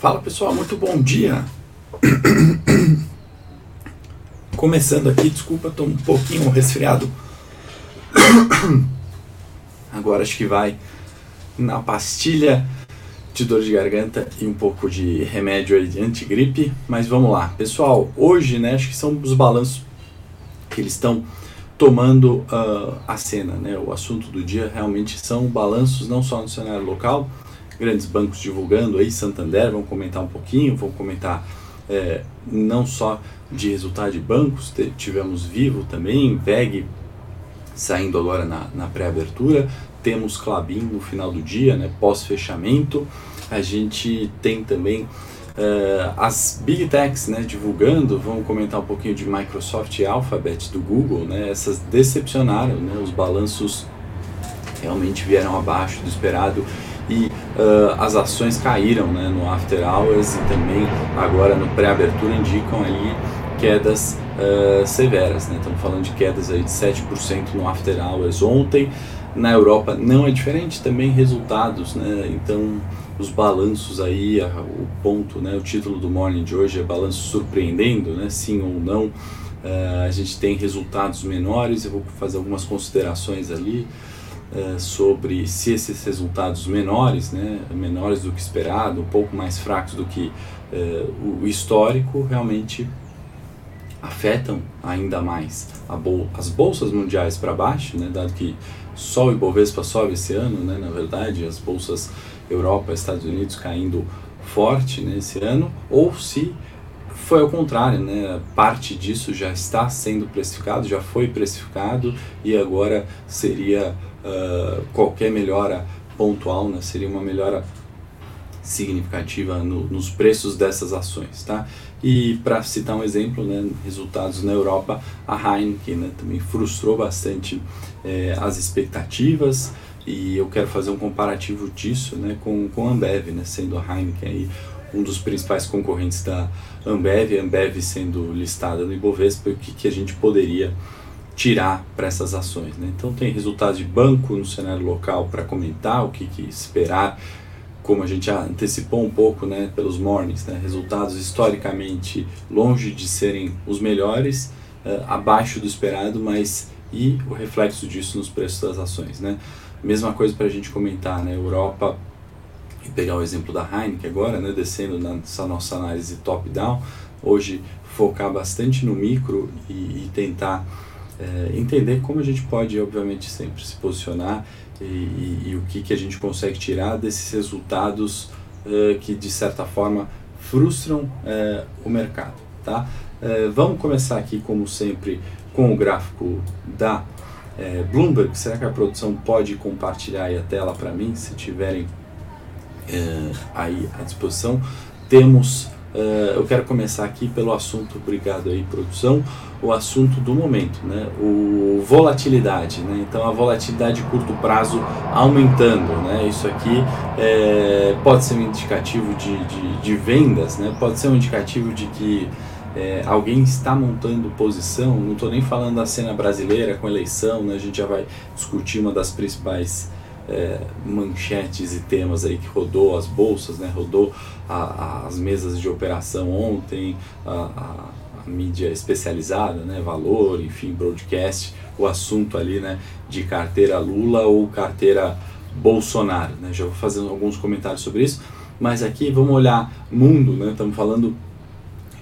Fala pessoal, muito bom dia. Começando aqui, desculpa, estou um pouquinho resfriado. Agora acho que vai na pastilha de dor de garganta e um pouco de remédio aí de antigripe, mas vamos lá. Pessoal, hoje, né, acho que são os balanços que eles estão tomando uh, a cena, né? O assunto do dia realmente são balanços não só no cenário local, grandes bancos divulgando aí, Santander, vamos comentar um pouquinho, vamos comentar é, não só de resultado de bancos, tivemos Vivo também, VEG saindo agora na, na pré-abertura, temos Clabin no final do dia, né, pós-fechamento, a gente tem também uh, as Big Techs né, divulgando, vamos comentar um pouquinho de Microsoft e Alphabet do Google, né, essas decepcionaram, né, os balanços realmente vieram abaixo do esperado e uh, as ações caíram né, no after hours e também agora no pré-abertura indicam ali quedas uh, severas, né? estamos falando de quedas aí de 7% no after hours ontem, na Europa não é diferente, também resultados, né? então os balanços aí, o ponto, né? o título do Morning de hoje é balanço surpreendendo, né? sim ou não, uh, a gente tem resultados menores, eu vou fazer algumas considerações ali, é, sobre se esses resultados menores, né, menores do que esperado, um pouco mais fracos do que é, o histórico, realmente afetam ainda mais bol as bolsas mundiais para baixo, né, dado que só o Ibovespa sobe esse ano, né, na verdade, as bolsas Europa, Estados Unidos caindo forte né, ano, ou se foi ao contrário, né? Parte disso já está sendo precificado, já foi precificado e agora seria uh, qualquer melhora pontual, né? Seria uma melhora significativa no, nos preços dessas ações, tá? E para citar um exemplo, né, resultados na Europa, a Heineken né, também frustrou bastante eh, as expectativas e eu quero fazer um comparativo disso né, com, com a Ambev, né, sendo a Heineken aí um dos principais concorrentes da Ambev, a Ambev sendo listada no Ibovespa, o que, que a gente poderia tirar para essas ações. Né? Então tem resultados de banco no cenário local para comentar, o que, que, esperar, como a gente já antecipou um pouco né, pelos mornings, né? resultados historicamente longe de serem os melhores, uh, abaixo do esperado, mas e o reflexo disso nos preços das ações. Né? Mesma coisa para a gente comentar, né? Europa e pegar o exemplo da Heineken agora, né, descendo nessa nossa análise top-down, hoje focar bastante no micro e, e tentar é, entender como a gente pode, obviamente, sempre se posicionar e, e, e o que, que a gente consegue tirar desses resultados é, que, de certa forma, frustram é, o mercado. Tá? vamos começar aqui, como sempre, com o gráfico da Bloomberg. Será que a produção pode compartilhar a tela para mim, se tiverem aí à disposição. Temos, é, eu quero começar aqui pelo assunto, obrigado aí produção, o assunto do momento, né? O volatilidade, né? Então a volatilidade de curto prazo aumentando, né? Isso aqui é, pode ser um indicativo de, de, de, vendas, né? Pode ser um indicativo de que é, alguém está montando posição, não estou nem falando da cena brasileira com eleição, né? a gente já vai discutir uma das principais é, manchetes e temas aí que rodou as bolsas, né? rodou a, a, as mesas de operação ontem, a, a, mídia especializada, né? valor, enfim, broadcast, o assunto ali né? de carteira Lula ou carteira Bolsonaro. Né? Já vou fazer alguns comentários sobre isso, mas aqui vamos olhar mundo, né? estamos falando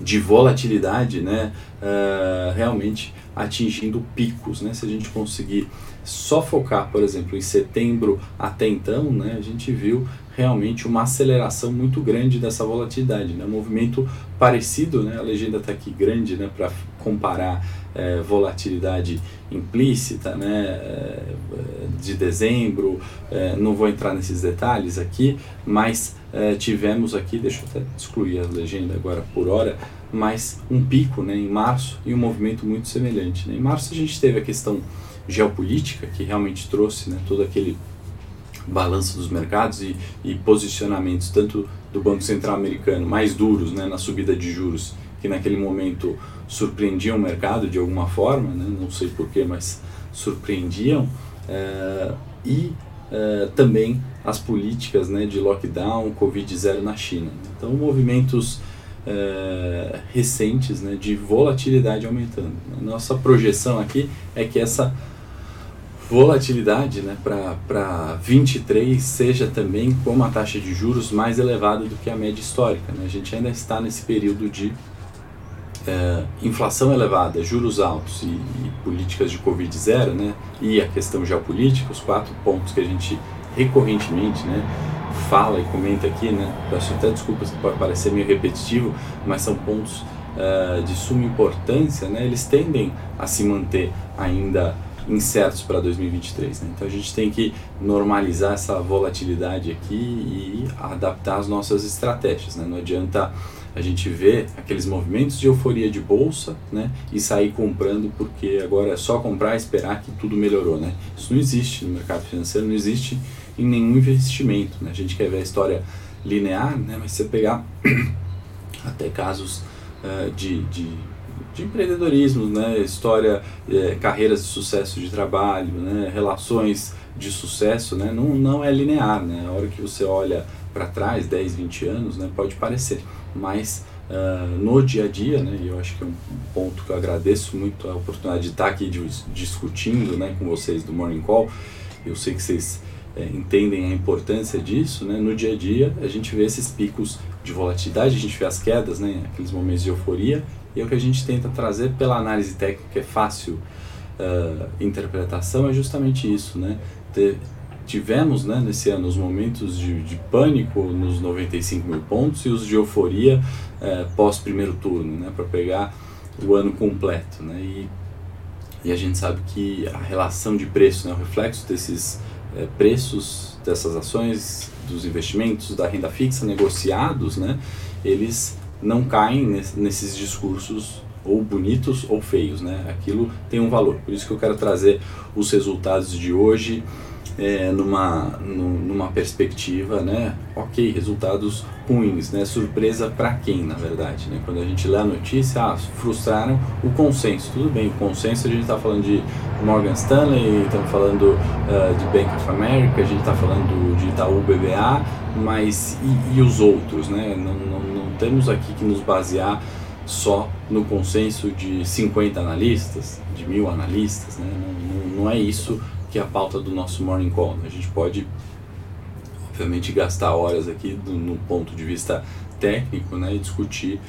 de volatilidade, né? Uh, realmente atingindo picos, né? Se a gente conseguir só focar, por exemplo, em setembro até então, né, a gente viu realmente uma aceleração muito grande dessa volatilidade, né? Um movimento parecido, né? A legenda está aqui grande, né? Para comparar é, volatilidade implícita, né? É, de dezembro, é, não vou entrar nesses detalhes aqui, mas é, tivemos aqui, deixa eu até excluir a legenda agora por hora, mas um pico, né? Em março e um movimento muito semelhante. Né? Em março a gente teve a questão geopolítica que realmente trouxe né, todo aquele balanço dos mercados e, e, posicionamentos tanto do Banco Central americano mais duros né, na subida de juros que naquele momento surpreendiam o mercado de alguma forma, né, não sei porquê, mas surpreendiam, é, e uh, também as políticas né, de lockdown, Covid-0 na China. Então, movimentos uh, recentes né, de volatilidade aumentando. Nossa projeção aqui é que essa volatilidade né, para 23 seja também com uma taxa de juros mais elevada do que a média histórica. Né? A gente ainda está nesse período de é, inflação elevada, juros altos e, e políticas de Covid zero, né, e a questão geopolítica, os quatro pontos que a gente recorrentemente né, fala e comenta aqui, né, peço até desculpas que pode parecer meio repetitivo, mas são pontos uh, de suma importância, né, eles tendem a se manter ainda incertos para 2023. Né? Então a gente tem que normalizar essa volatilidade aqui e adaptar as nossas estratégias. Né? Não adianta a gente ver aqueles movimentos de euforia de bolsa né? e sair comprando porque agora é só comprar e esperar que tudo melhorou. Né? Isso não existe no mercado financeiro, não existe em nenhum investimento. Né? A gente quer ver a história linear, né? mas você pegar até casos uh, de, de de empreendedorismo, né? história, é, carreiras de sucesso de trabalho, né? relações de sucesso, né? não, não é linear. Né? A hora que você olha para trás, 10, 20 anos, né? pode parecer, mas uh, no dia a dia, né? e eu acho que é um ponto que eu agradeço muito a oportunidade de estar aqui de, discutindo né? com vocês do Morning Call, eu sei que vocês é, entendem a importância disso, né? no dia a dia a gente vê esses picos de volatilidade, a gente vê as quedas, né? aqueles momentos de euforia, e é o que a gente tenta trazer pela análise técnica, que é fácil uh, interpretação, é justamente isso. Né? Tivemos né, nesse ano os momentos de, de, pânico nos 95 mil pontos e os de euforia uh, pós primeiro turno, né, para pegar o ano completo. Né? E, e a gente sabe que a relação de preço, né, o reflexo desses uh, preços, dessas ações, dos investimentos, da renda fixa negociados, né, eles não caem nesses discursos ou bonitos ou feios, né? Aquilo tem um valor. Por isso que eu quero trazer os resultados de hoje é, numa, numa perspectiva, né? Ok, resultados ruins, né? Surpresa para quem, na verdade, né? Quando a gente lê a notícia, ah, frustraram o consenso. Tudo bem, o consenso a gente está falando de Morgan Stanley, estamos falando uh, de Bank of America, a gente está falando de Itaú BBA, mas e, e os outros, né? Não, não, não temos aqui que nos basear só no consenso de 50 analistas, de mil analistas, né? não, não, não é isso que é a pauta do nosso Morning Call. Né? A gente pode, obviamente, gastar horas aqui do, no ponto de vista técnico né? e discutir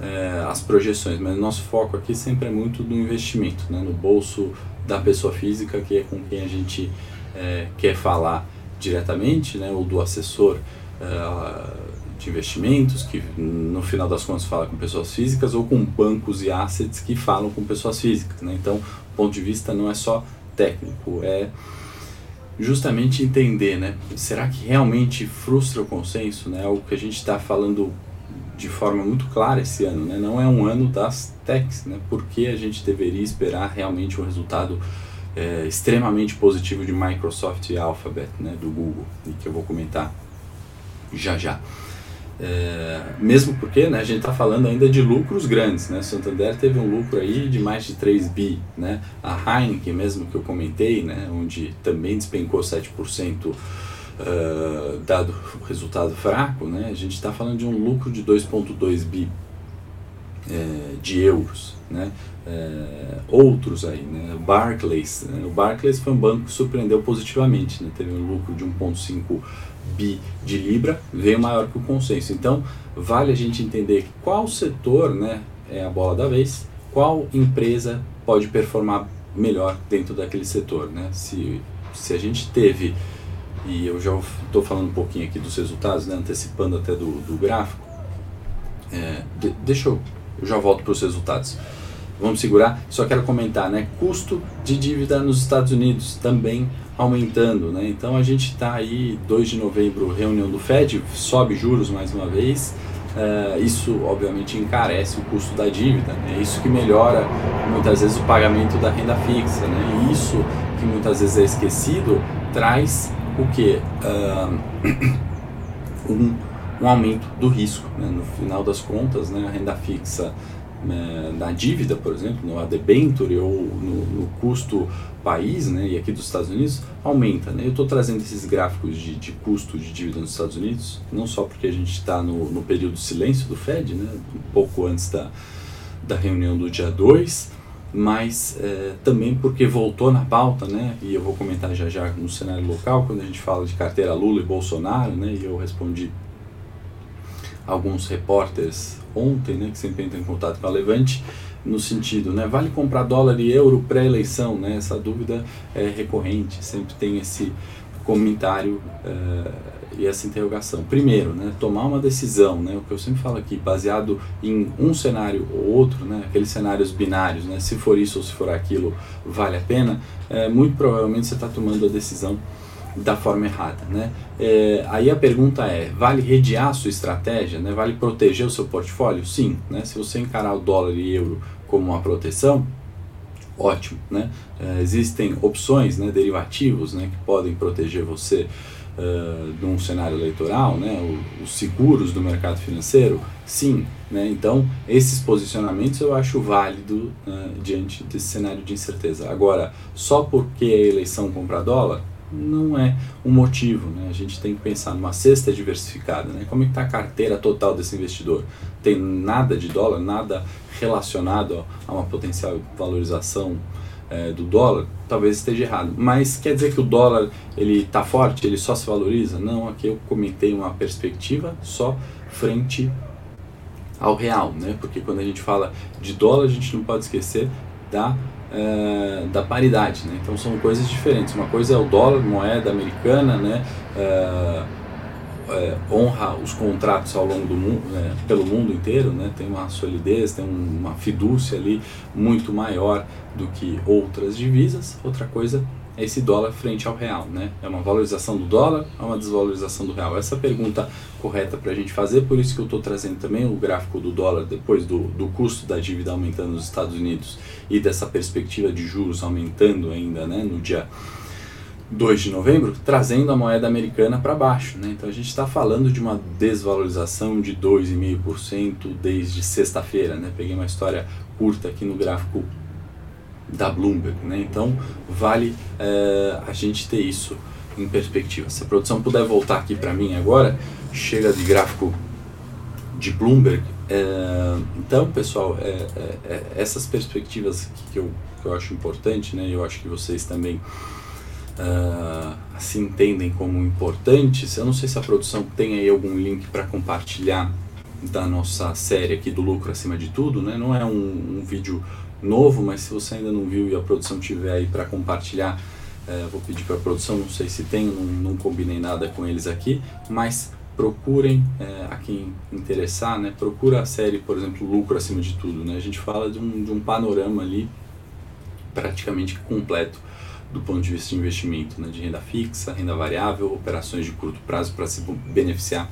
é, as projeções, mas nosso foco aqui sempre é muito do investimento, né? no bolso da pessoa física, que é com quem a gente é, quer falar diretamente, né? ou do assessor é, de investimentos, que no final das contas fala com pessoas físicas, ou com bancos e assets que falam com pessoas físicas. Né? Então, o ponto de vista não é só técnico, é justamente entender, né? Será que realmente frustra o consenso, né? Algo que a gente está falando de forma muito clara esse ano, né? Não é um ano das techs, né? Porque a gente deveria esperar realmente um resultado é, extremamente positivo de Microsoft e Alphabet, né? Do Google, e que eu vou comentar já já. É, mesmo porque né, a gente está falando ainda de lucros grandes, né? Santander teve um lucro aí de mais de 3 bi, né? A Heineken, mesmo que eu comentei, né, onde também despencou 7%, uh, é, dado o resultado fraco, né? A gente está falando de um lucro de 2,2 bi é, de euros, né? É, outros aí, né? Barclays, né? o Barclays foi um banco que surpreendeu positivamente, né? Teve um lucro de 1,5 bi de libra veio maior que o consenso. Então, vale a gente entender qual setor né, é a bola da vez, qual empresa pode performar melhor dentro daquele setor. Né? Se, se a gente teve, e eu já estou falando um pouquinho aqui dos resultados, né, antecipando até do, do gráfico, é, de, deixa eu, eu já volto para os resultados. Vamos segurar, só quero comentar, né? Custo de dívida nos Estados Unidos também aumentando, né? Então a gente está aí, 2 de novembro, reunião do Fed, sobe juros mais uma vez. Uh, isso obviamente encarece o custo da dívida, né? isso que melhora muitas vezes o pagamento da renda fixa, né? E isso que muitas vezes é esquecido traz o que? Uh, um, um aumento do risco. Né? No final das contas, né? a renda fixa né, na dívida, por exemplo, no debenture ou no, no, custo país, né, e aqui dos Estados Unidos, aumenta. Né? Eu estou trazendo esses gráficos de, de, custo de dívida nos Estados Unidos, não só porque a gente está no, no, período de silêncio do Fed, né, um pouco antes da, da reunião do dia 2, mas é, também porque voltou na pauta, né, e eu vou comentar já já no cenário local, quando a gente fala de carteira Lula e Bolsonaro, né, e eu respondi alguns repórteres ontem, né, que sempre entram em contato com a Levante, no sentido, né, vale comprar dólar e euro pré-eleição, né, essa dúvida é recorrente, sempre tem esse comentário uh, e essa interrogação. Primeiro, né, tomar uma decisão, né, o que eu sempre falo aqui, baseado em um cenário ou outro, né, aqueles cenários binários, né, se for isso ou se for aquilo, vale a pena, é, muito provavelmente você está tomando a decisão da forma errada, né? É, aí a pergunta é, vale redear a sua estratégia, né? Vale proteger o seu portfólio? Sim, né? Se você encarar o dólar e euro como uma proteção, ótimo, né? É, existem opções, né? Derivativos, né? Que podem proteger você uh, de um cenário eleitoral, né? O, os seguros do mercado financeiro, sim, né? Então esses posicionamentos eu acho válido uh, diante desse cenário de incerteza. Agora, só porque a eleição compra dólar não é um motivo. Né? A gente tem que pensar numa cesta diversificada. Né? Como é está a carteira total desse investidor? Tem nada de dólar, nada relacionado a uma potencial valorização é, do dólar? Talvez esteja errado. Mas quer dizer que o dólar ele está forte, ele só se valoriza? Não, aqui eu comentei uma perspectiva só frente ao real, né? Porque quando a gente fala de dólar, a gente não pode esquecer da é, da paridade, né? Então são coisas diferentes. Uma coisa é o dólar, moeda americana, né? É, é, honra os contratos ao longo do mundo, né? pelo mundo inteiro, né? Tem uma solidez, tem uma fidúcia ali muito maior do que outras divisas. Outra coisa esse dólar frente ao real, né? É uma valorização do dólar ou uma desvalorização do real? Essa é pergunta correta para a gente fazer, por isso que eu estou trazendo também o gráfico do dólar depois do, do custo da dívida aumentando nos Estados Unidos e dessa perspectiva de juros aumentando ainda, né? No dia 2 de novembro, trazendo a moeda americana para baixo, né? Então a gente está falando de uma desvalorização de 2,5% desde sexta-feira, né? Peguei uma história curta aqui no gráfico da Bloomberg. Né? Então, vale é, a gente ter isso em perspectiva. Se a produção puder voltar aqui para mim agora, chega de gráfico de Bloomberg. É, então, pessoal, é, essas perspectivas que eu, que eu acho importante, né? eu acho que vocês também uh, assim entendem como importantes. Eu não sei se a produção tem aí algum link para compartilhar da nossa série aqui do lucro acima de tudo, né? Não é um, um vídeo novo, mas se você ainda não viu e a produção tiver aí para compartilhar, é, vou pedir para a produção, não sei se tem, não, não, combinei nada com eles aqui, mas procurem é, a quem interessar, né? Procura a série, por exemplo, Lucro acima de tudo, né? A gente fala de um, de um panorama ali praticamente completo do ponto de vista de investimento, né? De renda fixa, renda variável, operações de curto prazo para se beneficiar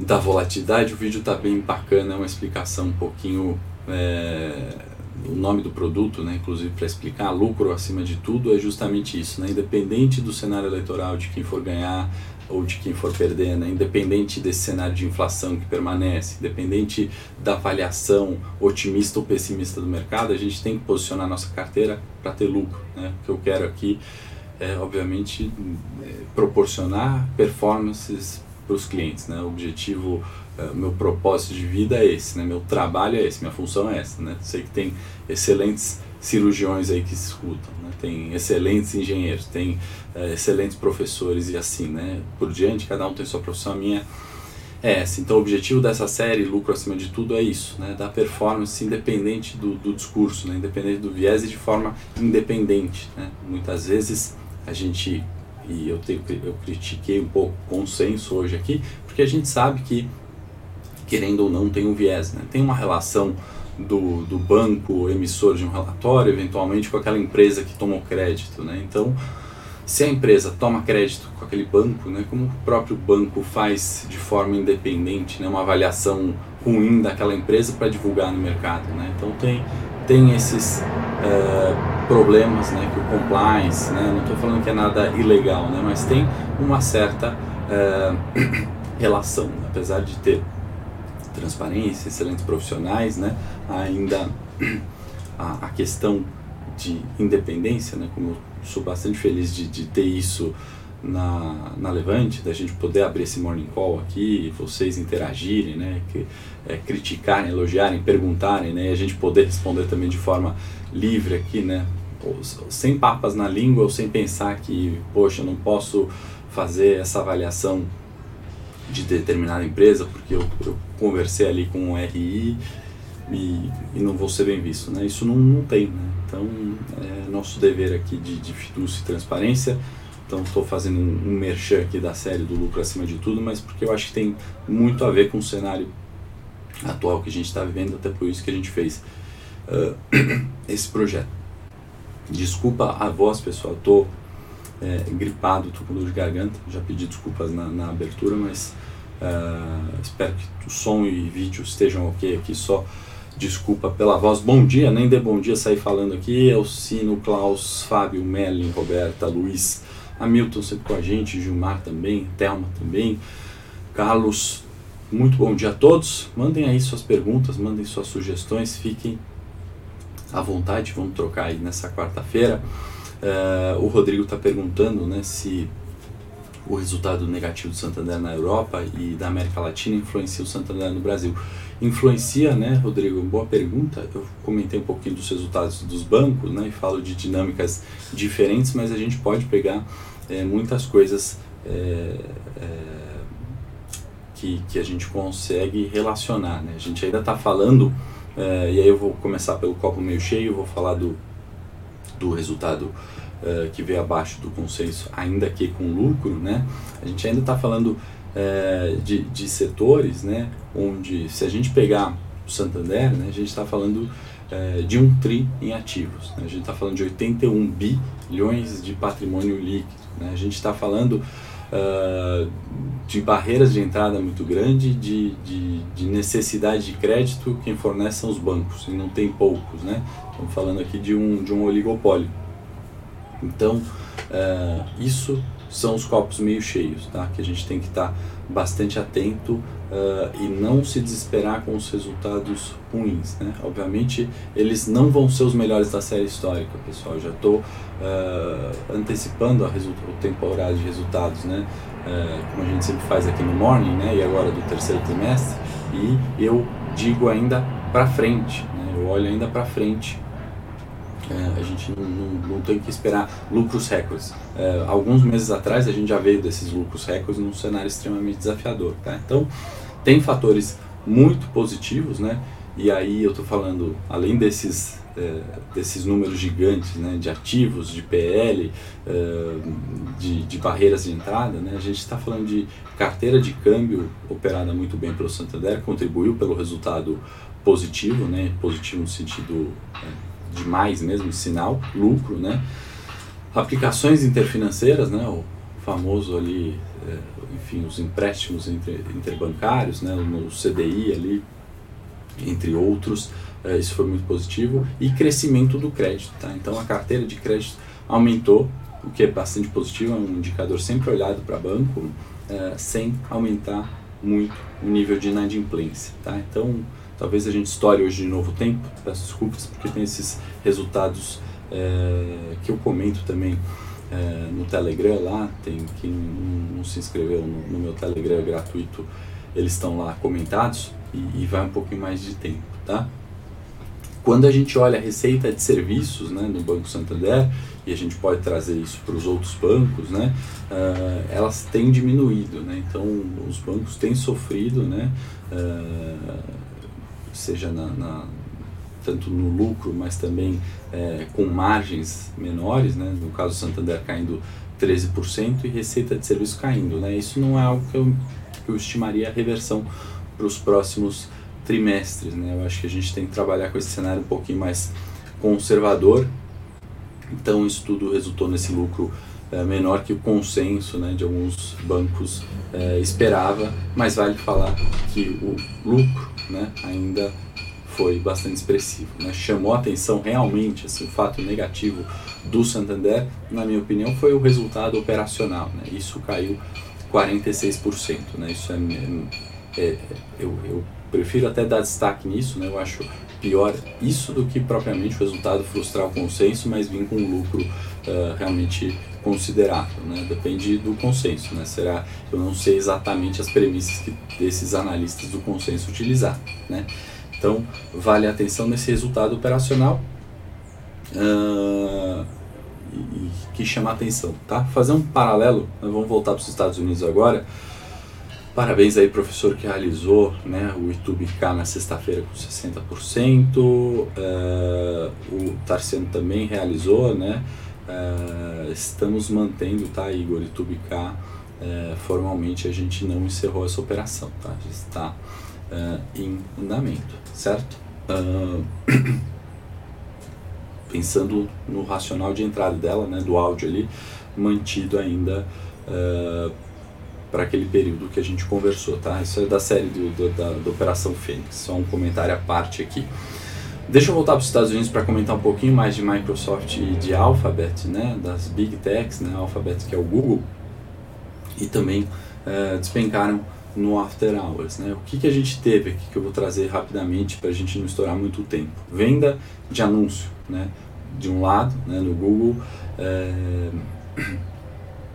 da volatilidade. O vídeo está bem bacana, é uma explicação um pouquinho é, o nome do produto, né, inclusive para explicar, lucro acima de tudo, é justamente isso, né, independente do cenário eleitoral, de quem for ganhar ou de quem for perder, né, independente desse cenário de inflação que permanece, independente da avaliação otimista ou pessimista do mercado, a gente tem que posicionar nossa carteira para ter lucro. Né, o que eu quero aqui é, obviamente, é, proporcionar performances para os clientes, né, o objetivo é, meu propósito de vida é esse, né? Meu trabalho é esse, minha função é essa, né? Sei que tem excelentes cirurgiões aí que escutam, né? Tem excelentes engenheiros, tem é, excelentes professores e assim, né? Por diante, cada um tem sua profissão, a minha é essa. Então, o objetivo dessa série, lucro acima de tudo, é isso, né? Da performance independente do, do discurso, né? Independente do viés e de forma independente, né? Muitas vezes a gente e eu, tenho, eu critiquei um pouco o consenso hoje aqui, porque a gente sabe que querendo ou não, tem um viés. Né? Tem uma relação do, do banco emissor de um relatório, eventualmente, com aquela empresa que tomou crédito. Né? Então, se a empresa toma crédito com aquele banco, né, como o próprio banco faz de forma independente, né, uma avaliação ruim daquela empresa para divulgar no mercado. Né? Então, tem, tem esses uh, problemas né, que o compliance, né, não estou falando que é nada ilegal, né, mas tem uma certa uh, relação, apesar de ter transparência, excelentes profissionais, né? Ainda a, a questão de independência, né? Como eu sou bastante feliz de, de ter isso na, na Levante, da gente poder abrir esse morning call aqui, vocês interagirem, né, que, é, criticarem, elogiarem, perguntarem, né, e a gente poder responder também de forma livre aqui, né, sem papas na língua ou sem pensar que, poxa, não posso fazer essa avaliação de determinada empresa porque eu, eu conversei ali com o RI e, e, não vou ser bem visto, né? Isso não, não tem, né? Então, é nosso dever aqui de, de e transparência então estou fazendo um, um merchan aqui da série do lucro acima de tudo, mas porque eu acho que tem muito a ver com o cenário atual que a gente está vivendo, até por isso que a gente fez uh, esse projeto. Desculpa a voz, pessoal, estou é, gripado, estou com dor de garganta, já pedi desculpas na, na abertura, mas uh, espero que o som e vídeo estejam ok aqui, só desculpa pela voz. Bom dia, nem dê bom dia sair falando aqui, Elcino, Klaus, Fábio, Melin, Roberta, Luiz, Hamilton sempre com a gente, Gilmar também, Thelma também, Carlos. Muito bom dia a todos. Mandem aí suas perguntas, mandem suas sugestões, fiquem à vontade, vamos trocar aí nessa quarta-feira. Uh, o Rodrigo está perguntando né, se o resultado negativo do Santander na Europa e da América Latina influencia o Santander no Brasil. Influencia, né, Rodrigo? Boa pergunta. Eu comentei um pouquinho dos resultados dos bancos, né, e falo de dinâmicas diferentes, mas a gente pode pegar é, muitas coisas é, é, que, que a gente consegue relacionar. Né? A gente ainda está falando, e aí eu vou começar pelo copo meio cheio, vou falar do, do resultado é, que veio abaixo do consenso, ainda que com lucro. Né? A gente ainda está falando é, de, de setores né? onde, se a gente pegar o Santander, né? a gente está falando de um TRI em ativos. Né? A gente está falando de 81 bilhões de patrimônio líquido. Né? A gente está falando uh, de barreiras de entrada muito grande, de, de, de, necessidade de crédito, quem fornece são os bancos, e não tem poucos. Né? Estamos falando aqui de um, de um oligopólio. Então, uh, isso são os copos meio cheios, tá? que a gente tem que estar tá bastante atento uh, e não se desesperar com os resultados ruins. Né? Obviamente, eles não vão ser os melhores da série histórica, pessoal. Já estou uh, antecipando o temporada de resultados, né? Uh, como a gente sempre faz aqui no Morning, né? e agora do terceiro trimestre, e eu digo ainda para frente, né? eu olho ainda para frente é, a gente não, não, não, tem que esperar lucros recordes. É, alguns meses atrás a gente já veio desses lucros recordes num cenário extremamente desafiador. Tá? Então, tem fatores muito positivos, né? E aí eu estou falando, além desses, é, desses números gigantes né, de ativos, de PL, é, de, de, barreiras de entrada, né, a gente está falando de carteira de câmbio operada muito bem pelo Santander, contribuiu pelo resultado positivo, né, positivo no sentido é, demais mesmo, sinal, lucro, né? Aplicações interfinanceiras, né? O famoso ali, é, enfim, os empréstimos inter, interbancários, né? No CDI ali, entre outros, é, isso foi muito positivo. E crescimento do crédito, tá? Então a carteira de crédito aumentou, o que é bastante positivo, é um indicador sempre olhado para banco, é, sem aumentar muito o nível de inadimplência, tá? Então Talvez a gente estoure hoje de novo o tempo, peço desculpas, porque tem esses resultados é, que eu comento também é, no Telegram lá, tem quem não, não se inscreveu no, no, meu Telegram gratuito, eles estão lá comentados e, e vai um pouquinho mais de tempo, tá? Quando a gente olha a receita de serviços né, no Banco Santander, e a gente pode trazer isso para os outros bancos, né, uh, elas têm diminuído. Né, então, os bancos têm sofrido né, uh, seja na, na tanto no lucro, mas também é, com margens menores, né? no caso Santander caindo 13% e receita de serviço caindo. Né? Isso não é algo que eu, que eu estimaria reversão para os próximos trimestres. Né? Eu acho que a gente tem que trabalhar com esse cenário um pouquinho mais conservador. Então isso tudo resultou nesse lucro é, menor que o consenso né, de alguns bancos é, esperava, mas vale falar que o lucro né, ainda foi bastante expressivo. Né? Chamou atenção realmente assim, o fato negativo do Santander, na minha opinião, foi o resultado operacional. Né? Isso caiu 46%. Né? Isso é, é, eu, eu prefiro até dar destaque nisso, né? Eu acho pior isso do que propriamente o resultado frustrar o consenso, mas vir com um lucro uh, realmente considerável, né? Depende do consenso, né? Será? Eu não sei exatamente as premissas que esses analistas do consenso utilizar, né? Então vale a atenção nesse resultado operacional uh, e, e, que chama atenção, tá? Fazer um paralelo, vamos voltar para os Estados Unidos agora. Parabéns aí, professor, que realizou né, o YouTube K na sexta-feira com 60%. Uh, eh, o Tarciano também realizou, né? Uh, estamos mantendo, tá, Igor? YouTube K, uh, formalmente a gente não encerrou essa operação, tá? Já está em andamento, certo? pensando no racional de entrada dela, né, do áudio ali, mantido ainda para aquele período que a gente conversou, tá? Isso é da série do, do da, da, Operação Fênix, só um comentário à parte aqui. Deixa eu voltar para os Estados Unidos para comentar um pouquinho mais de Microsoft e de Alphabet, né? Das Big Techs, né? Alphabet que é o Google, e também uh, despencaram no After Hours, né? O que, que a gente teve aqui que eu vou trazer rapidamente para a gente não estourar muito tempo? Venda de anúncio, né? De um lado, né? No Google, é,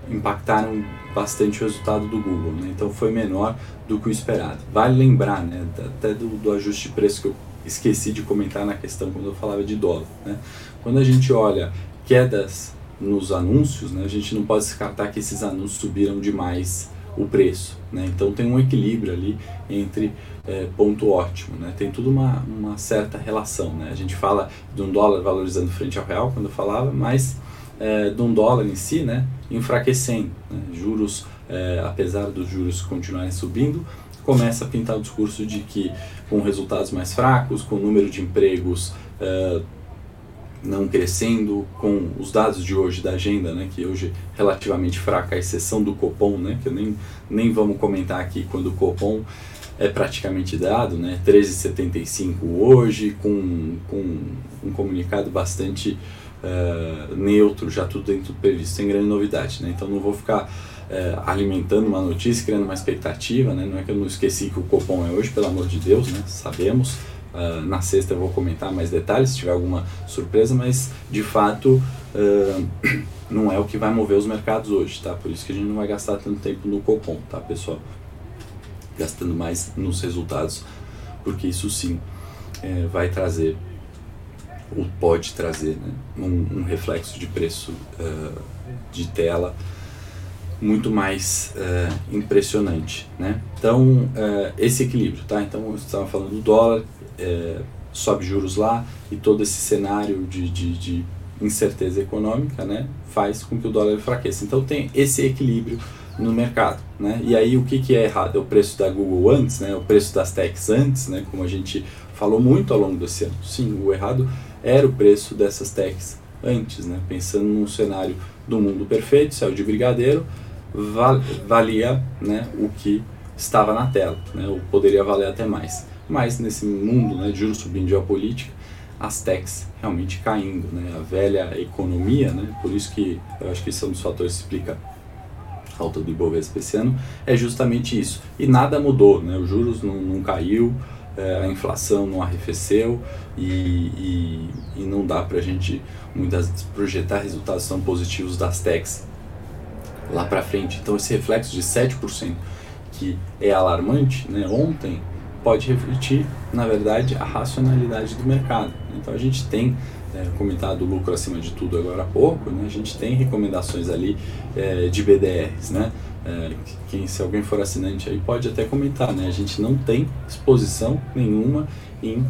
impactaram bastante o resultado do Google, né? então foi menor do que o esperado. Vale lembrar, né, até do, do, ajuste de preço que eu esqueci de comentar na questão quando eu falava de dólar. Né? Quando a gente olha quedas nos anúncios, né, a gente não pode descartar que esses anúncios subiram demais o preço. Né? Então tem um equilíbrio ali entre é, ponto ótimo. Né? Tem tudo uma, uma certa relação. Né? A gente fala de um dólar valorizando frente ao real quando eu falava, mas é, de um dólar em si, né, enfraquecendo. Né? Juros, é, apesar dos juros continuarem subindo, começa a pintar o discurso de que com resultados mais fracos, com o número de empregos é, não crescendo, com os dados de hoje da agenda, né, que hoje é relativamente fraca, a exceção do Copom, né, que nem, nem vamos comentar aqui quando o Copom é praticamente dado, né, 13,75 hoje, com, com um comunicado bastante uh, neutro, já tudo dentro do previsto, sem grande novidade. Né? Então não vou ficar uh, alimentando uma notícia, criando uma expectativa. Né? Não é que eu não esqueci que o Copom é hoje, pelo amor de Deus, né? sabemos. Uh, na sexta eu vou comentar mais detalhes se tiver alguma surpresa, mas de fato não é o que vai mover os mercados hoje, tá? Por isso que a gente não vai gastar tanto tempo no Copom, tá, pessoal? Gastando mais nos resultados, porque isso sim é, vai trazer ou pode trazer né, um, um reflexo de preço uh, de tela muito mais uh, impressionante, né? Então uh, esse equilíbrio, tá? Então eu estava falando do dólar, sobe juros lá e todo esse cenário de, de, de, incerteza econômica, né, faz com que o dólar enfraqueça. Então tem esse equilíbrio no mercado, né? E aí o que, que é errado? É o preço da Google antes, né? O preço das techs antes, né? Como a gente falou muito ao longo desse ano. Sim, o errado era o preço dessas techs antes, né? Pensando num cenário do mundo perfeito, céu de brigadeiro, valia né, o que estava na tela, né? Ou poderia valer até mais. Mas nesse mundo né, de juros subindo geopolítica, as techs realmente caindo, né? A velha economia, né? Por isso que eu acho que esse é um dos fatores que explica a alta do Ibovespa esse ano, é justamente isso. E nada mudou, né? Os juros não, não caiu, é, a inflação não arrefeceu e, e, e não dá para a gente muitas projetar resultados tão positivos das techs lá para frente. Então esse reflexo de 7% que é alarmante, né, ontem pode refletir, na verdade, a racionalidade do mercado. Então a gente tem é, comentado o lucro acima de tudo agora há pouco, né, a gente tem recomendações ali é, de BDRs, né? É, quem, se alguém for assinante aí pode até comentar, né? A gente não tem exposição nenhuma em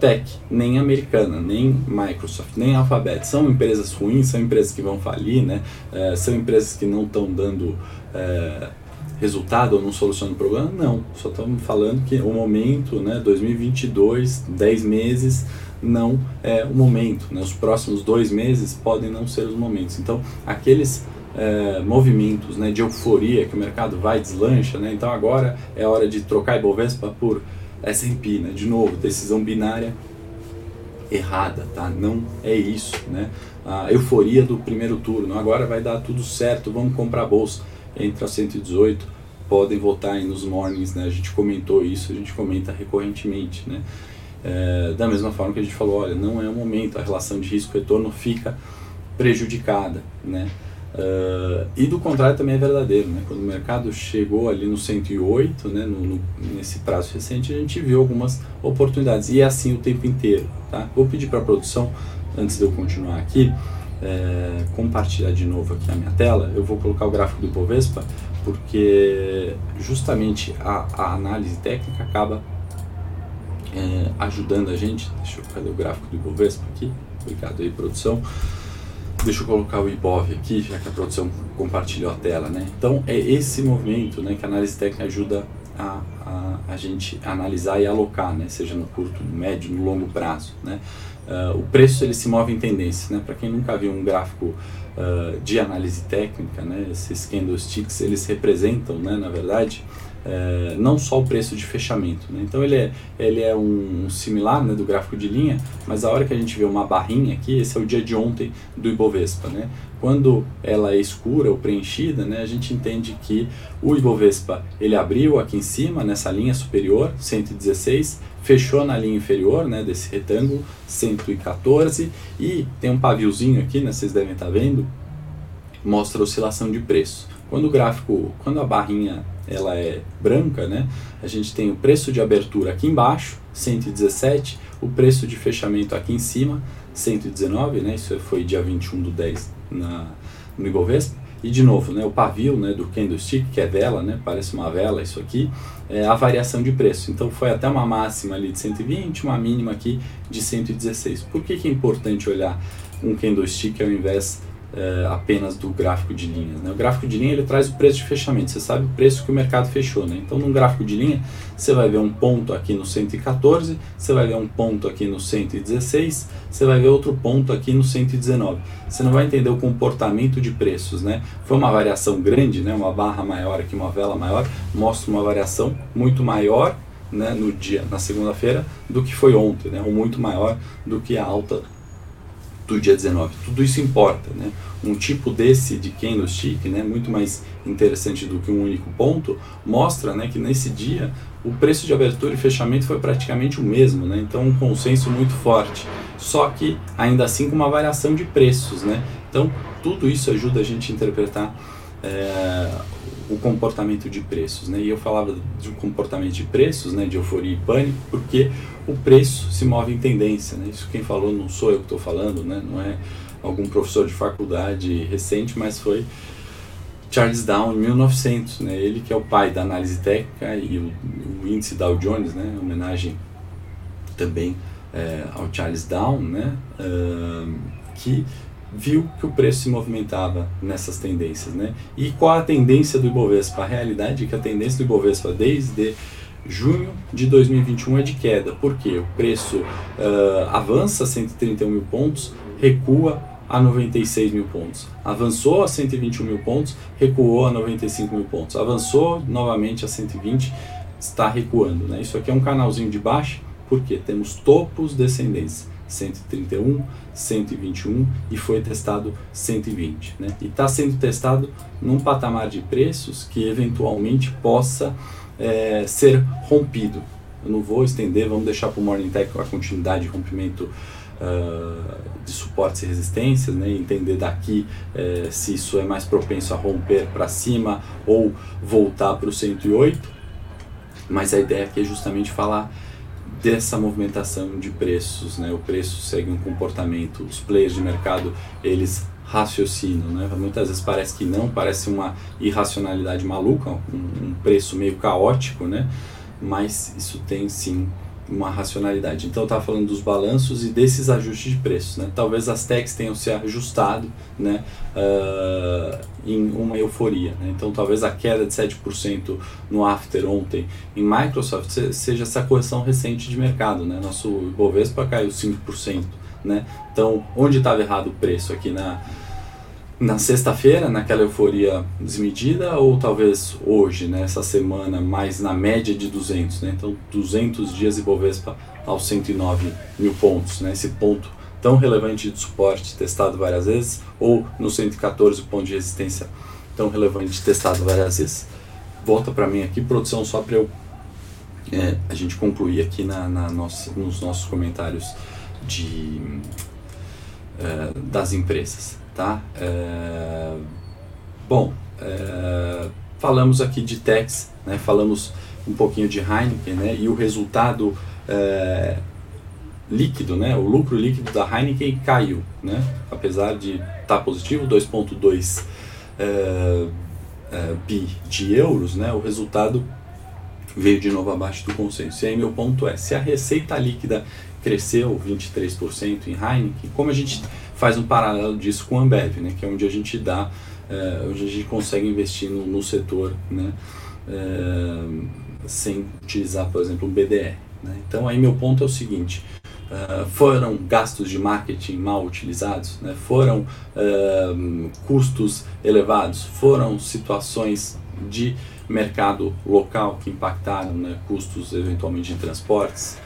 tech, nem americana, nem Microsoft, nem Alphabet. São empresas ruins, são empresas que vão falir, né? É, são empresas que não estão dando é, resultado ou não solucionam o problema? Não, só estamos falando que o momento, né, 2022, 10 meses, não é o momento. Né? Os próximos dois meses podem não ser os momentos. Então, aqueles é, movimentos né, de euforia que o mercado vai deslancha, né? então agora é hora de trocar Ibovespa por S&P, né? de novo, decisão binária errada, tá? não é isso, né? a euforia do primeiro turno, agora vai dar tudo certo, vamos comprar bolsa, entra 118, podem voltar aí nos mornings, né? A gente comentou isso, a gente comenta recorrentemente, né? É, da mesma forma que a gente falou, olha, não é o momento, a relação de risco-retorno fica prejudicada, né? Uh, e do contrário também é verdadeiro, né? Quando o mercado chegou ali no 108, né, no, no, nesse prazo recente, a gente viu algumas oportunidades e é assim o tempo inteiro, tá? Vou pedir para a produção, antes de eu continuar aqui, é, compartilhar de novo aqui a minha tela. Eu vou colocar o gráfico do Ibovespa porque justamente a, a análise técnica acaba é, ajudando a gente. Deixa eu fazer o gráfico do Ibovespa aqui. Obrigado aí, produção. Deixa eu colocar o IBOV aqui, já que a produção compartilhou a tela, né? Então, é esse movimento né, que a análise técnica ajuda a, a, a gente analisar e alocar, né? Seja no curto, no médio, no longo prazo, né? Uh, o preço ele se move em tendência, né? Para quem nunca viu um gráfico uh, de análise técnica, né? Esses candlesticks eles representam, né? Na verdade, é, não só o preço de fechamento. Né? Então ele é, ele é um, similar né, do gráfico de linha, mas a hora que a gente vê uma barrinha aqui, esse é o dia de ontem do Ibovespa. Né? Quando ela é escura ou preenchida, né, a gente entende que o Ibovespa ele abriu aqui em cima, nessa linha superior, 116, fechou na linha inferior né, desse retângulo, 114, e tem um paviozinho aqui, né, vocês devem estar vendo, mostra a oscilação de preço. Quando o gráfico, quando a barrinha ela é branca, né? A gente tem o preço de abertura aqui embaixo, 117, o preço de fechamento aqui em cima, 119, né? Isso foi dia 21 do 10 na, no Ibovespa. E de novo, né, o pavio né, do candlestick, que é vela, né, parece uma vela isso aqui, é a variação de preço. Então foi até uma máxima ali de 120, uma mínima aqui de 116. Por que, que é importante olhar um candlestick ao invés é, apenas do gráfico de linhas. Né? O gráfico de linha ele traz o preço de fechamento, você sabe o preço que o mercado fechou. Né? Então, num gráfico de linha, você vai ver um ponto aqui no 114, você vai ver um ponto aqui no 116, você vai ver outro ponto aqui no 119. Você não vai entender o comportamento de preços. Né? Foi uma variação grande, né? uma barra maior aqui, uma vela maior, mostra uma variação muito maior né, no dia, na segunda-feira, do que foi ontem, né, ou muito maior do que a alta do dia 19. Tudo isso importa, né? Um tipo desse de candlestick, né, muito mais interessante do que um único ponto, mostra, né, que nesse dia o preço de abertura e fechamento foi praticamente o mesmo, né? Então um consenso muito forte. Só que ainda assim com uma variação de preços, né? Então tudo isso ajuda a gente a interpretar é, o comportamento de preços, né? E eu falava de um comportamento de preços, né, de euforia e pânico, porque o preço se move em tendência, né? Isso quem falou não sou eu que estou falando, né? Não é algum professor de faculdade recente, mas foi Charles Down em 1900, né? Ele que é o pai da análise técnica e o, o índice Dow Jones, né? Homenagem também é, ao Charles Down, né? Uh, que viu que o preço se movimentava nessas tendências, né? E qual a tendência do Ibovespa? A realidade é que a tendência do Ibovespa desde junho de 2021 é de queda. Por quê? O preço uh, avança 131 mil pontos, recua a 96 mil pontos. Avançou a 121 mil pontos, recuou a 95 mil pontos. Avançou novamente a 120, está recuando. Né? Isso aqui é um canalzinho de baixo, porque temos topos descendentes. 131, 121 e foi testado 120. Né? E está sendo testado num patamar de preços que eventualmente possa é, ser rompido. Eu não vou estender, vamos deixar para o Morning Tech a continuidade de rompimento uh, de suportes e resistências, né? entender daqui é, se isso é mais propenso a romper para cima ou voltar para o 108. Mas a ideia aqui é justamente falar dessa movimentação de preços, né? O preço segue um comportamento, os players de mercado, eles raciocinam, né? Muitas vezes parece que não, parece uma irracionalidade maluca, um, um preço meio caótico, né? Mas isso tem sim uma racionalidade. Então eu estava falando dos balanços e desses ajustes de preços. Né? Talvez as techs tenham se ajustado né, uh, em uma euforia. Né? Então talvez a queda de 7% no after ontem em Microsoft seja essa correção recente de mercado. Né? Nosso Ibovespa caiu 5%. Né? Então onde estava errado o preço aqui na na sexta-feira, naquela euforia desmedida, ou talvez hoje, nessa né, semana, mais na média de 200, né? Então, 200 dias Ibovespa aos 109 mil pontos, né? Esse ponto tão relevante de suporte testado várias vezes, ou no 114 ponto de resistência tão relevante testado várias vezes. volta para mim aqui, produção, só para eu é, a gente concluir aqui na, na nossa, nos nossos comentários de, é, das empresas, tá? É, bom, é, falamos aqui de Tex, né? Falamos um pouquinho de Heineken, né? E o resultado é, líquido, né? O lucro líquido da Heineken caiu, né? Apesar de estar tá positivo, 2,2 é, é, bi de euros, né? O resultado veio de novo abaixo do consenso. E aí meu ponto é, se a receita líquida cresceu 23% em Heineken, como a gente faz um paralelo disso com a Ambev, né? Que é onde a gente dá, é, onde a gente consegue investir no, no setor, né? É, sem utilizar, por exemplo, um BDR. Né? Então aí meu ponto é o seguinte, Uh, foram gastos de marketing mal utilizados, né? foram uh, custos elevados, foram situações de mercado local que impactaram né? custos eventualmente de transportes.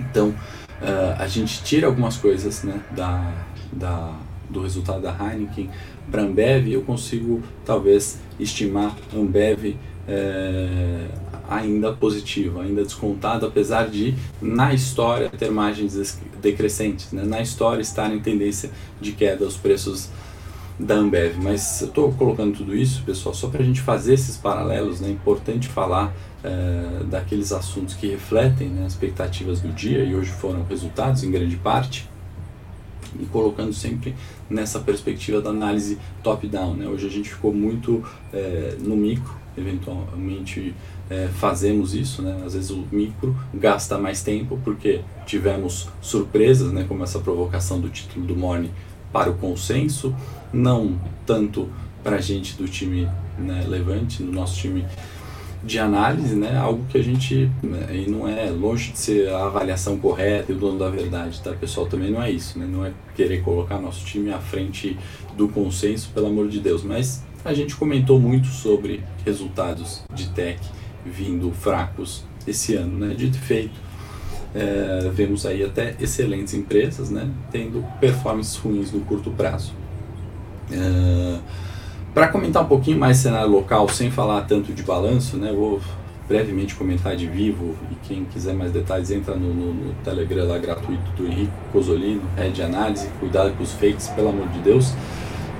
Então uh, a gente tira algumas coisas né? da, da, do resultado da Heineken para Ambev, eu consigo talvez estimar Ambev é, ainda positivo, ainda descontado, apesar de na história ter margens decrescentes, né? na história estar em tendência de queda os preços da Ambev. Mas eu estou colocando tudo isso, pessoal, só para a gente fazer esses paralelos. Né? É importante falar é, daqueles assuntos que refletem né, as expectativas do dia e hoje foram resultados em grande parte e colocando sempre nessa perspectiva da análise top-down. Né? Hoje a gente ficou muito é, no micro, eventualmente é, fazemos isso, né? Às vezes o micro gasta mais tempo porque tivemos surpresas, né? Como essa provocação do título do Morning para o consenso, não tanto para a gente do time né, Levante, no nosso time de análise, né? Algo que a gente né, e não é longe de ser a avaliação correta e o dono da verdade, tá? Pessoal, também não é isso, né? Não é querer colocar nosso time à frente do consenso, pelo amor de Deus, mas a gente comentou muito sobre resultados de tech vindo fracos esse ano, né? Dito feito, é, vemos aí até excelentes empresas, né? Tendo performances ruins no curto prazo. É, Para comentar um pouquinho mais cenário local, sem falar tanto de balanço, né? Vou brevemente comentar de Vivo e quem quiser mais detalhes entra no, no, no Telegram lá gratuito do Henrique Cosolino, Red Análise, cuidado com os fakes, pelo amor de Deus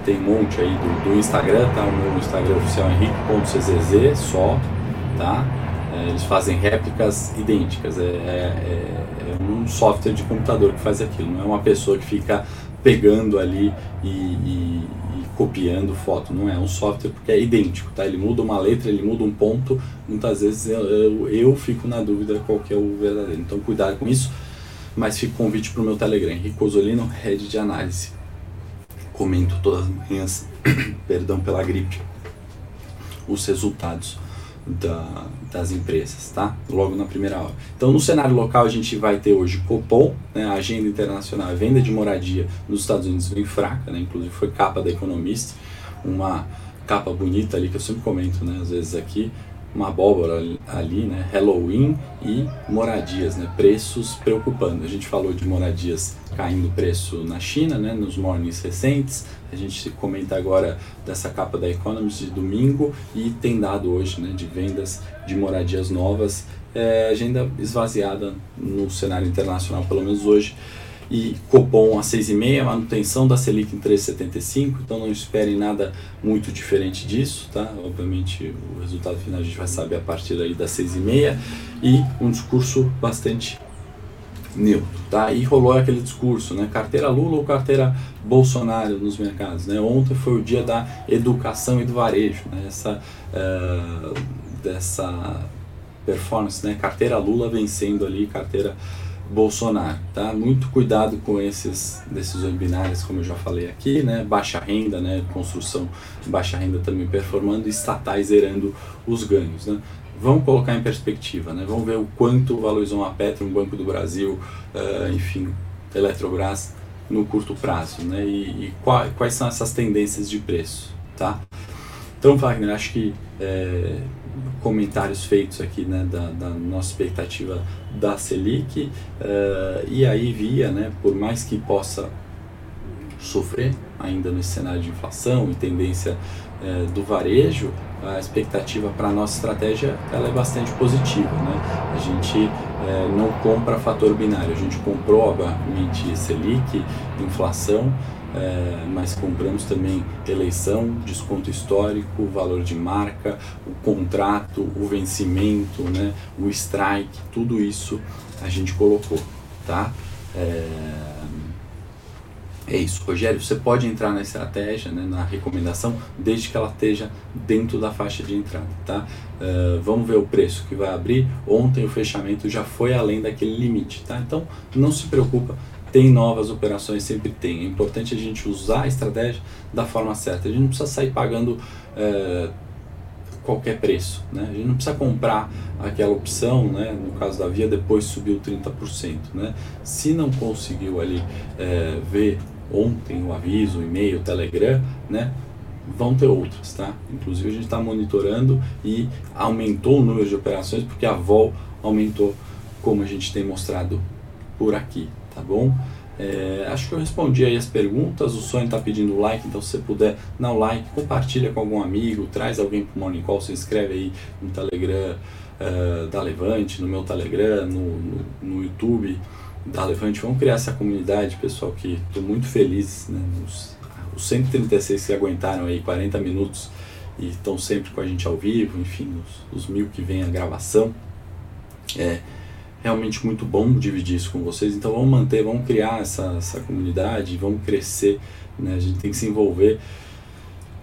tem um monte aí do, do Instagram, tá? O meu Instagram oficial é henrique.czz só, tá? É, eles fazem réplicas idênticas, é, é, é, um software de computador que faz aquilo, não é uma pessoa que fica pegando ali e, e, copiando foto, não é, um software porque é idêntico, tá? Ele muda uma letra, ele muda um ponto, muitas vezes eu, eu, eu fico na dúvida qual que é o verdadeiro, então cuidado com isso, mas fica o convite para o meu Telegram, Henrique Osolino, Head de Análise. Comento todas as manhãs, perdão pela gripe, os resultados da, das empresas, tá? Logo na primeira hora. Então, no cenário local, a gente vai ter hoje Copom, né, a agenda internacional, a venda de moradia nos Estados Unidos vem fraca, né? Inclusive foi capa da Economist, uma capa bonita ali que eu sempre comento, né? Às vezes aqui, uma abóbora ali, né? Halloween e moradias, né? Preços preocupando. A gente falou de moradias caindo preço na China, né? Nos mornings recentes. A gente comenta agora dessa capa da Economist de domingo e tem dado hoje, né? De vendas de moradias novas. É, agenda esvaziada no cenário internacional, pelo menos hoje e Copom a 6,5, manutenção da Selic em 3,75, então não esperem nada muito diferente disso, tá? Obviamente o resultado final a gente vai saber a partir aí das 6,5 e um discurso bastante neutro, tá? E rolou aquele discurso, né? Carteira Lula ou carteira Bolsonaro nos mercados, né? Ontem foi o dia da educação e do varejo, né? Essa, uh, dessa performance, né? Carteira Lula vencendo ali, carteira Bolsonaro, tá? Muito cuidado com esses decisões binárias, como eu já falei aqui, né? Baixa renda, né? Construção baixa renda também performando, estatais zerando os ganhos, né? Vamos colocar em perspectiva, né? Vamos ver o quanto valorizou a Petro, um Banco do Brasil, uh, enfim, Eletrobras no curto prazo, né? E, e quais, quais são essas tendências de preço, tá? Então, Wagner, acho que é, comentários feitos aqui né, da, da nossa expectativa da Selic uh, e aí via, né, por mais que possa sofrer ainda nesse cenário de inflação e tendência é, do varejo, a expectativa para a nossa estratégia ela é bastante positiva. Né? A gente é, não compra fator binário, a gente comprou, obviamente, Selic, inflação, é, mas compramos também eleição, desconto histórico, valor de marca, o contrato, o vencimento, né, o strike, tudo isso a gente colocou. Tá? É, é isso, Rogério. Você pode entrar na estratégia, né, na recomendação, desde que ela esteja dentro da faixa de entrada, tá? Uh, vamos ver o preço que vai abrir. Ontem o fechamento já foi além daquele limite, tá? Então não se preocupa. Tem novas operações, sempre tem. É importante a gente usar a estratégia da forma certa. A gente não precisa sair pagando uh, qualquer preço, né? A gente não precisa comprar aquela opção, né? No caso da Via, depois subiu 30%, né? Se não conseguiu ali uh, ver ontem o aviso, o e-mail, o Telegram, né? Vão ter outras, tá? Inclusive a gente está monitorando e aumentou o número de operações porque a vol aumentou, como a gente tem mostrado por aqui, tá bom? É, acho que eu respondi aí as perguntas. O Sonho está pedindo like, então se você puder dar o like, compartilha com algum amigo, traz alguém para o Morning Call, se inscreve aí no Telegram uh, da Levante, no meu Telegram, no, no, no YouTube da Levante. Vamos criar essa comunidade, pessoal, que estou muito feliz. Né, os, os 136 que aguentaram aí 40 minutos e estão sempre com a gente ao vivo, enfim, os, os mil que vem a gravação. É realmente muito bom dividir isso com vocês. Então vamos manter, vamos criar essa, essa comunidade, vamos crescer. Né? A gente tem que se envolver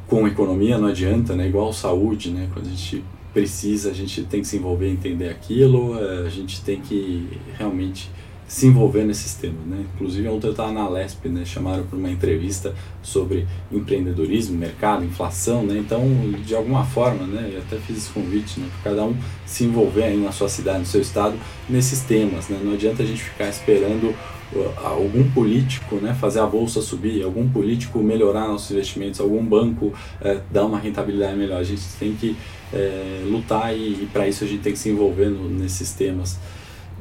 com economia, não adianta, né? igual saúde, né? quando a gente precisa, a gente tem que se envolver, entender aquilo, é, a gente tem que realmente se envolver nesses temas, né? Inclusive ontem eu estava na Lesp, né? Chamaram para uma entrevista sobre empreendedorismo, mercado, inflação, né? Então, de alguma forma, né? Eu até fiz esse convite, né? Para cada um se envolver aí na sua cidade, no seu estado, nesses temas, né? Não adianta a gente ficar esperando uh, algum político né, fazer a bolsa subir, algum político melhorar nossos investimentos, algum banco é, dar uma rentabilidade melhor. A gente tem que é, lutar e, e para isso a gente tem que se envolver no, nesses temas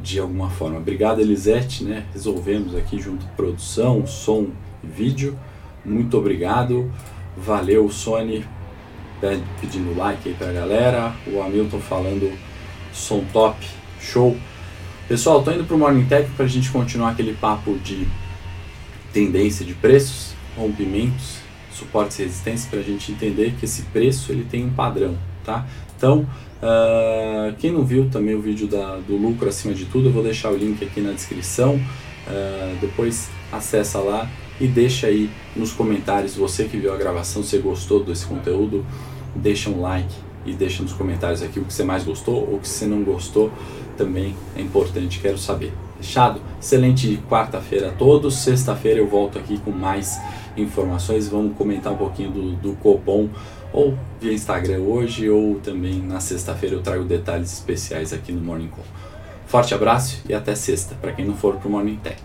de alguma forma. Obrigado, Elisete, né? Resolvemos aqui junto produção, som e vídeo. Muito obrigado. Valeu, Sony, pedindo like aí pra galera. O Hamilton falando som top, show. Pessoal, tô indo pro Morning Tech pra gente continuar aquele papo de tendência de preços, rompimentos, suportes e resistências pra gente entender que esse preço ele tem um padrão, tá? Então, Uh, quem não viu também o vídeo da, do lucro acima de tudo, eu vou deixar o link aqui na descrição. Uh, depois acessa lá e deixa aí nos comentários, você que viu a gravação, se gostou desse conteúdo, deixa um like e deixa nos comentários aqui o que você mais gostou ou o que você não gostou, também é importante, quero saber. Fechado? Excelente quarta-feira a todos. Sexta-feira eu volto aqui com mais informações. Vamos comentar um pouquinho do, do Copom ou via Instagram hoje, ou também na sexta-feira eu trago detalhes especiais aqui no Morning Call. Forte abraço e até sexta, para quem não for pro Morning Tech.